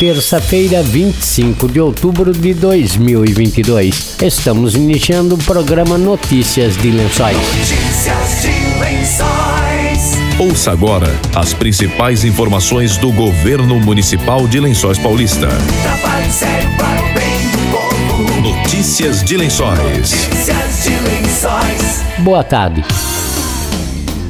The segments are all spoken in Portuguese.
terça-feira, 25 de outubro de 2022. Estamos iniciando o programa Notícias de Lençóis. Notícias de Lençóis. Ouça agora as principais informações do governo municipal de Lençóis Paulista. Notícias de Lençóis. Notícias de Lençóis. Boa tarde.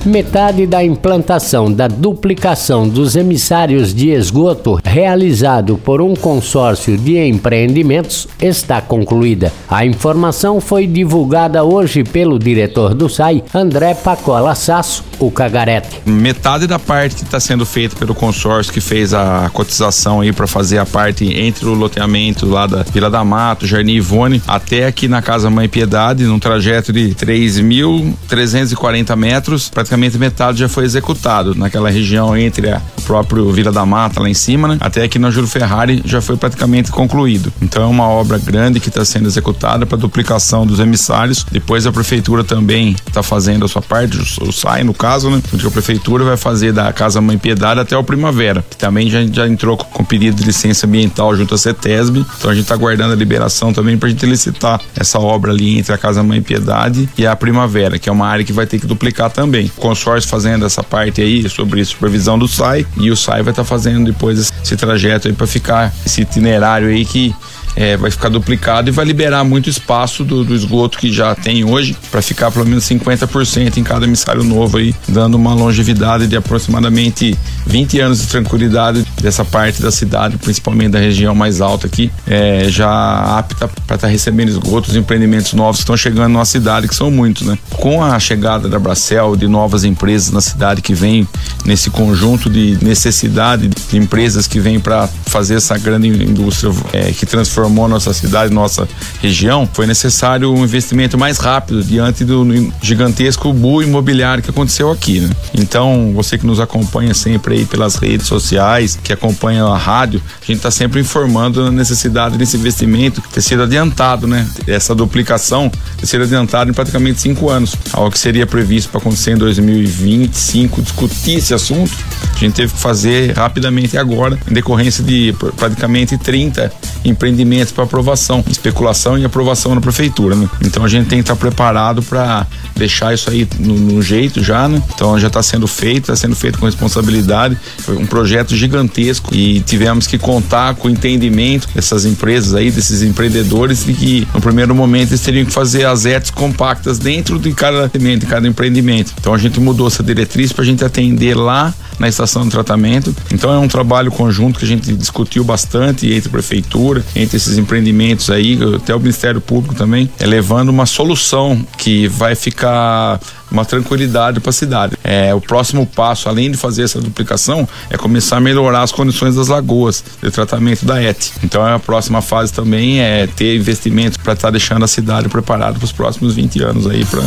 Metade da implantação da duplicação dos emissários de esgoto realizado por um consórcio de empreendimentos está concluída. A informação foi divulgada hoje pelo diretor do SAI, André Pacola Sasso, o Cagarete. metade da parte que está sendo feita pelo consórcio que fez a cotização aí para fazer a parte entre o loteamento lá da Vila da Mato, Jardim Ivone, até aqui na Casa Mãe Piedade, num trajeto de 3.340 metros, praticamente metade já foi executado naquela região entre a próprio Vila da Mata lá em cima, né? Até aqui na Júlio Ferrari já foi praticamente concluído. Então é uma obra grande que está sendo executada para duplicação dos emissários. Depois a prefeitura também está fazendo a sua parte, o, SAI no caso, né? Porque a prefeitura vai fazer da Casa Mãe Piedade até o Primavera, que também já, já entrou com, com pedido de licença ambiental junto à CETESB. Então a gente está aguardando a liberação também para a gente licitar essa obra ali entre a Casa Mãe Piedade e a Primavera, que é uma área que vai ter que duplicar também. Consórcio fazendo essa parte aí sobre supervisão do SAI e o SAI vai estar tá fazendo depois esse trajeto aí para ficar esse itinerário aí que é, vai ficar duplicado e vai liberar muito espaço do, do esgoto que já tem hoje para ficar pelo menos 50% em cada emissário novo aí, dando uma longevidade de aproximadamente 20 anos de tranquilidade dessa parte da cidade, principalmente da região mais alta aqui, é, já apta para estar tá recebendo esgotos, empreendimentos novos que estão chegando na cidade, que são muitos, né? Com a chegada da Bracel, de novas empresas na cidade que vem nesse conjunto de necessidade de empresas que vêm para fazer essa grande indústria é, que transformou nossa cidade, nossa região, foi necessário um investimento mais rápido diante do gigantesco boom imobiliário que aconteceu aqui, né? Então, você que nos acompanha sempre aí pelas redes sociais, que acompanha a rádio, a gente está sempre informando a necessidade desse investimento ter sido adiantado, né? Essa duplicação ter sido adiantada em praticamente cinco anos, algo que seria previsto para acontecer em 2025, discutir esse assunto, a gente teve que fazer rapidamente agora, em decorrência de praticamente 30 empreendimentos para aprovação, especulação e aprovação na prefeitura, né? Então a gente tem que estar tá preparado para deixar isso aí no, no, jeito já, né? Então já está sendo feito, está sendo feito com responsabilidade. Foi um projeto gigantesco e tivemos que contar com o entendimento dessas empresas aí, desses empreendedores, de que no primeiro momento eles teriam que fazer as ETs compactas dentro de cada de cada empreendimento. Então a gente mudou essa diretriz para a gente atender lá na estação de tratamento. Então é um trabalho conjunto que a gente discutiu bastante entre a prefeitura, entre esses empreendimentos aí, até o Ministério Público também, é levando uma solução que vai ficar uma tranquilidade para a cidade. É, o próximo passo, além de fazer essa duplicação, é começar a melhorar as condições das lagoas de tratamento da ET. Então a próxima fase também é ter investimentos para estar tá deixando a cidade preparada para os próximos 20 anos aí para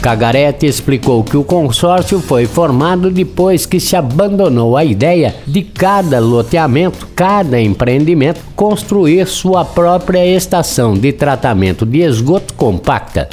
Cagarete explicou que o consórcio foi formado depois que se abandonou a ideia de cada loteamento, cada empreendimento, construir sua própria estação de tratamento de esgoto compacta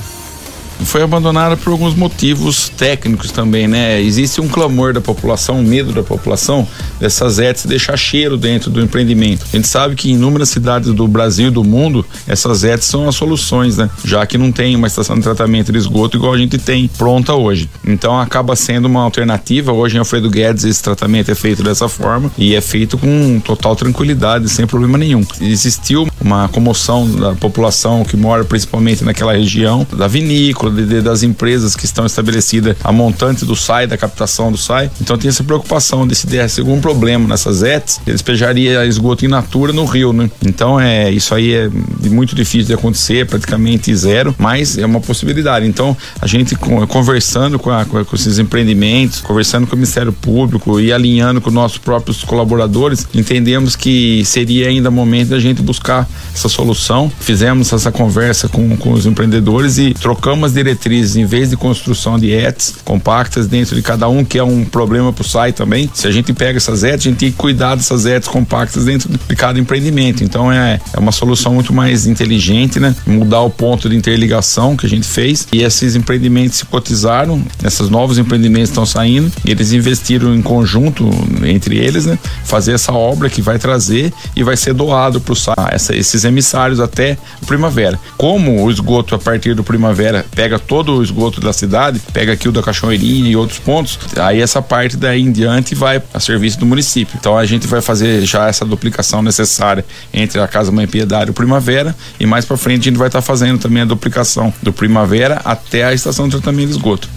foi abandonada por alguns motivos técnicos também, né? Existe um clamor da população, um medo da população dessas ETs deixar cheiro dentro do empreendimento. A gente sabe que em inúmeras cidades do Brasil e do mundo, essas ETs são as soluções, né? Já que não tem uma estação de tratamento de esgoto igual a gente tem pronta hoje. Então acaba sendo uma alternativa. Hoje em Alfredo Guedes esse tratamento é feito dessa forma e é feito com total tranquilidade, sem problema nenhum. Existiu uma comoção da população que mora principalmente naquela região, da vinícola, das empresas que estão estabelecidas a montante do SAI, da captação do SAI. Então tem essa preocupação de se desse algum problema nessas ETs, eles pejariam esgoto in natura no rio, né? Então é isso aí é muito difícil de acontecer, praticamente zero, mas é uma possibilidade. Então a gente conversando com, a, com esses empreendimentos, conversando com o Ministério Público e alinhando com nossos próprios colaboradores, entendemos que seria ainda momento da gente buscar essa solução. Fizemos essa conversa com, com os empreendedores e trocamos diretrizes em vez de construção de ETs compactas dentro de cada um, que é um problema para o SAI também. Se a gente pega essas ETs, a gente tem que cuidar dessas ETs compactas dentro de cada empreendimento. Então é, é uma solução muito mais inteligente, né? Mudar o ponto de interligação que a gente fez e esses empreendimentos se cotizaram, esses novos empreendimentos estão saindo eles investiram em conjunto entre eles, né? Fazer essa obra que vai trazer e vai ser doado para esses emissários até o primavera. Como o esgoto a partir do primavera pega todo o esgoto da cidade, pega aqui o da Cachoeirinha e outros pontos, aí essa parte daí em diante vai a serviço do município. Então a gente vai fazer já essa duplicação necessária entre a Casa Mãe Piedade e o Primavera e mais para frente a gente vai estar tá fazendo também a duplicação do Primavera até a estação de tratamento de esgoto.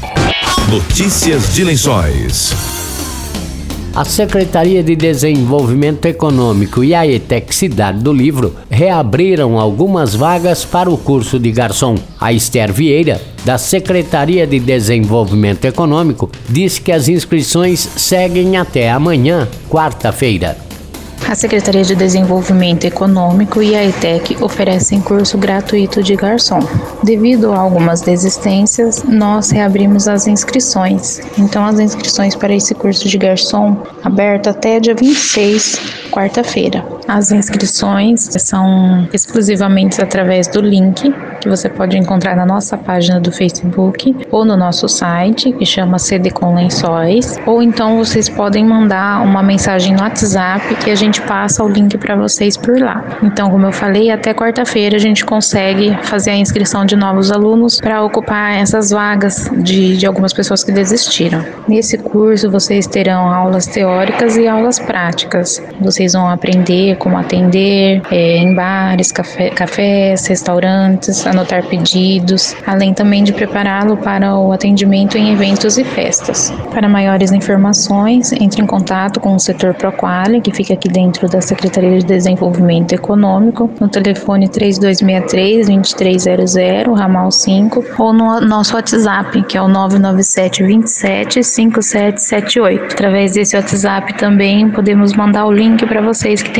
Notícias de Lençóis. A Secretaria de Desenvolvimento Econômico e a ETEC Cidade do Livro reabriram algumas vagas para o curso de garçom. A Esther Vieira, da Secretaria de Desenvolvimento Econômico, diz que as inscrições seguem até amanhã, quarta-feira. A Secretaria de Desenvolvimento Econômico e a ETEC oferecem curso gratuito de garçom. Devido a algumas desistências, nós reabrimos as inscrições. Então, as inscrições para esse curso de garçom aberto até dia 26, quarta-feira. As inscrições são exclusivamente através do link que você pode encontrar na nossa página do Facebook ou no nosso site, que chama CD com Lençóis, ou então vocês podem mandar uma mensagem no WhatsApp que a gente passa o link para vocês por lá. Então, como eu falei, até quarta-feira a gente consegue fazer a inscrição de novos alunos para ocupar essas vagas de, de algumas pessoas que desistiram. Nesse curso vocês terão aulas teóricas e aulas práticas. Vocês vão aprender como atender é, em bares, café, cafés, restaurantes, anotar pedidos, além também de prepará-lo para o atendimento em eventos e festas. Para maiores informações, entre em contato com o setor Proquali, que fica aqui dentro da Secretaria de Desenvolvimento Econômico, no telefone 3263-2300, ramal 5, ou no nosso WhatsApp, que é o 997 27 5778. Através desse WhatsApp também podemos mandar o link para vocês que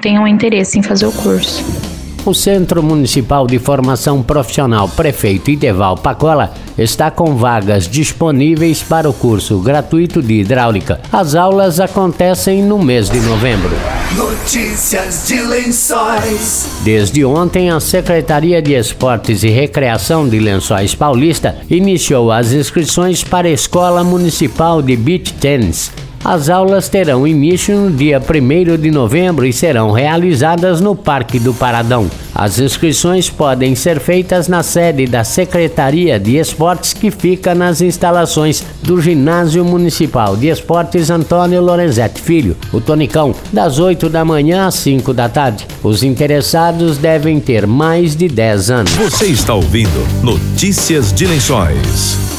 tenham interesse em fazer o curso. O Centro Municipal de Formação Profissional Prefeito Ideval Pacola está com vagas disponíveis para o curso gratuito de hidráulica. As aulas acontecem no mês de novembro. Notícias de Lençóis. Desde ontem, a Secretaria de Esportes e Recreação de Lençóis Paulista iniciou as inscrições para a Escola Municipal de Beach Tennis. As aulas terão início no dia 1 de novembro e serão realizadas no Parque do Paradão. As inscrições podem ser feitas na sede da Secretaria de Esportes, que fica nas instalações do Ginásio Municipal de Esportes Antônio Lorenzetti Filho, o Tonicão, das 8 da manhã às 5 da tarde. Os interessados devem ter mais de 10 anos. Você está ouvindo Notícias de Lençóis.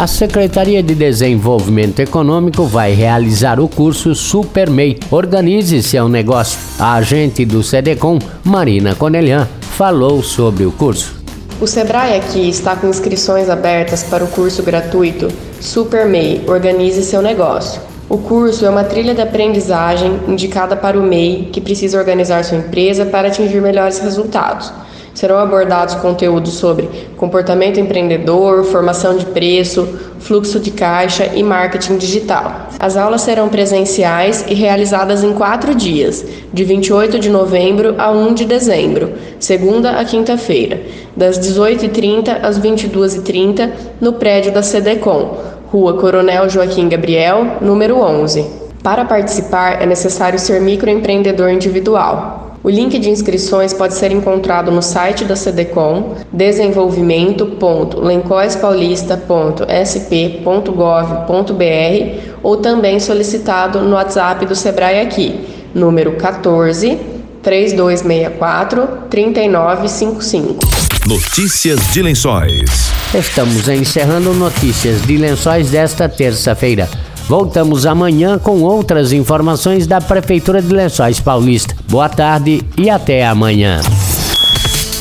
A Secretaria de Desenvolvimento Econômico vai realizar o curso SuperMEI. Organize seu negócio. A agente do SEDECOM, Marina Conelhan, falou sobre o curso. O Sebrae aqui está com inscrições abertas para o curso gratuito SuperMEI Organize seu negócio. O curso é uma trilha de aprendizagem indicada para o MEI que precisa organizar sua empresa para atingir melhores resultados serão abordados conteúdos sobre comportamento empreendedor, formação de preço, fluxo de caixa e marketing digital. As aulas serão presenciais e realizadas em quatro dias, de 28 de novembro a 1 de dezembro, segunda a quinta-feira, das 18h30 às 22h30, no prédio da CDCOM, Rua Coronel Joaquim Gabriel, número 11. Para participar, é necessário ser microempreendedor individual. O link de inscrições pode ser encontrado no site da CDCOM, desenvolvimento.lencoispaulista.sp.gov.br ou também solicitado no WhatsApp do Sebrae aqui, número 14 3264 3955. Notícias de Lençóis. Estamos encerrando Notícias de Lençóis desta terça-feira. Voltamos amanhã com outras informações da Prefeitura de Lençóis Paulista. Boa tarde e até amanhã.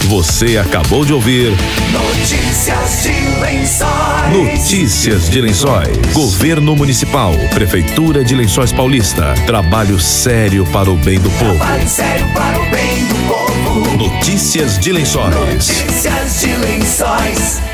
Você acabou de ouvir Notícias de Lençóis. Notícias de Lençóis. Governo Municipal, Prefeitura de Lençóis Paulista. Trabalho sério para o bem do povo. Trabalho sério para o bem do povo. Notícias de Lençóis. Notícias de Lençóis.